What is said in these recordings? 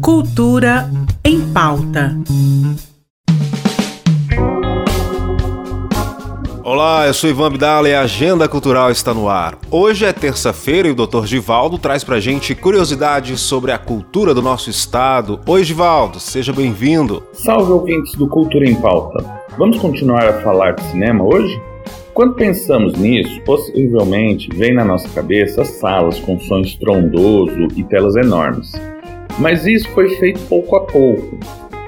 Cultura em pauta. Olá, eu sou Ivan Abdala e a Agenda Cultural está no ar. Hoje é terça-feira e o Dr. Givaldo traz pra gente curiosidades sobre a cultura do nosso estado. Oi, Givaldo, seja bem-vindo. Salve ouvintes do Cultura em Pauta. Vamos continuar a falar de cinema hoje? Quando pensamos nisso, possivelmente vem na nossa cabeça salas com som estrondoso e telas enormes. Mas isso foi feito pouco a pouco.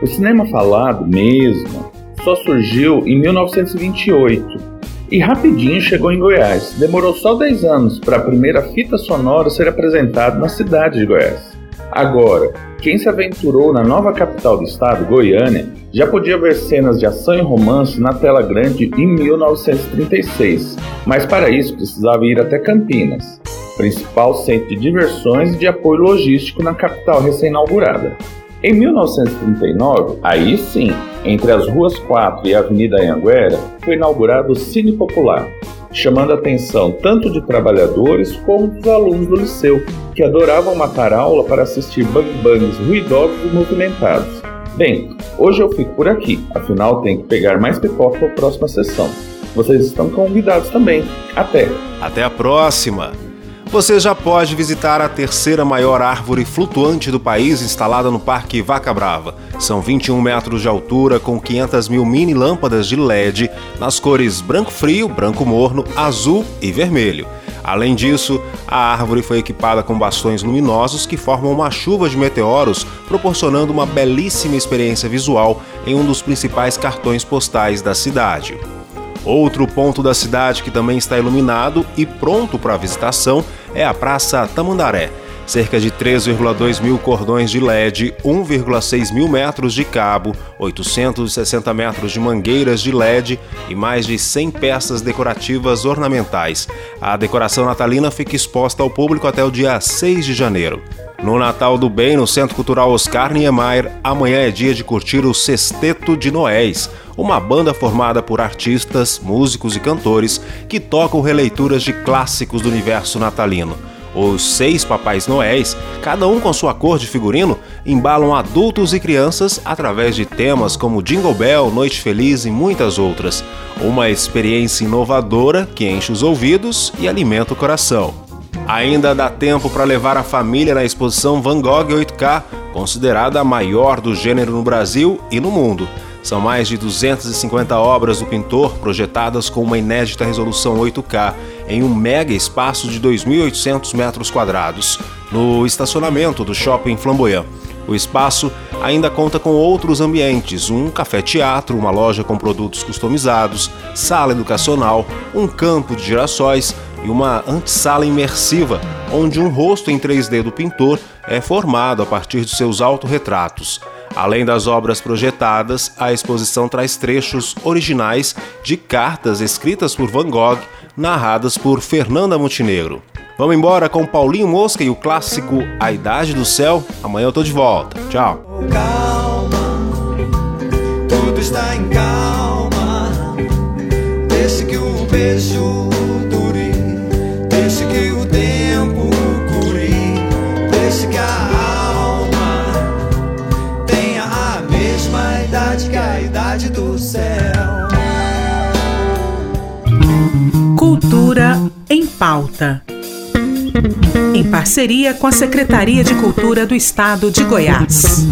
O cinema falado mesmo só surgiu em 1928 e rapidinho chegou em Goiás. Demorou só 10 anos para a primeira fita sonora ser apresentada na cidade de Goiás. Agora, quem se aventurou na nova capital do estado, Goiânia, já podia ver cenas de ação e romance na tela grande em 1936, mas para isso precisava ir até Campinas, principal centro de diversões e de apoio logístico na capital recém-inaugurada. Em 1939, aí sim, entre as ruas 4 e a Avenida Anhanguera, foi inaugurado o Cine Popular, chamando a atenção tanto de trabalhadores como dos alunos do liceu, que adoravam matar aula para assistir bang-bangs ruidosos e movimentados. Bem, hoje eu fico por aqui, afinal tenho que pegar mais pipoca para a próxima sessão. Vocês estão convidados também. Até! Até a próxima! Você já pode visitar a terceira maior árvore flutuante do país instalada no Parque Vaca Brava. São 21 metros de altura com 500 mil mini lâmpadas de LED nas cores branco frio, branco morno, azul e vermelho. Além disso, a árvore foi equipada com bastões luminosos que formam uma chuva de meteoros, proporcionando uma belíssima experiência visual em um dos principais cartões postais da cidade. Outro ponto da cidade que também está iluminado e pronto para visitação é a Praça Tamandaré. Cerca de 3,2 mil cordões de LED, 1,6 mil metros de cabo, 860 metros de mangueiras de LED e mais de 100 peças decorativas ornamentais. A decoração natalina fica exposta ao público até o dia 6 de janeiro. No Natal do Bem, no Centro Cultural Oscar Niemeyer, amanhã é dia de curtir o Sexteto de Noéis, uma banda formada por artistas, músicos e cantores que tocam releituras de clássicos do universo natalino. Os seis Papais Noéis, cada um com sua cor de figurino, embalam adultos e crianças através de temas como Jingle Bell, Noite Feliz e muitas outras. Uma experiência inovadora que enche os ouvidos e alimenta o coração. Ainda dá tempo para levar a família na exposição Van Gogh 8K, considerada a maior do gênero no Brasil e no mundo. São mais de 250 obras do pintor projetadas com uma inédita resolução 8K em um mega espaço de 2.800 metros quadrados, no estacionamento do Shopping Flamboyant. O espaço ainda conta com outros ambientes: um café-teatro, uma loja com produtos customizados, sala educacional, um campo de girassóis, e uma antessala imersiva, onde um rosto em 3D do pintor é formado a partir de seus autorretratos. Além das obras projetadas, a exposição traz trechos originais de cartas escritas por Van Gogh, narradas por Fernanda Montenegro. Vamos embora com Paulinho Mosca e o clássico A Idade do Céu. Amanhã eu tô de volta. Tchau. Calma, tudo está em calma. Deixe que o beijo Deixe que o tempo cure, deixe que a que a idade do céu. Cultura em pauta. Em parceria com a Secretaria de Cultura do Estado de Goiás.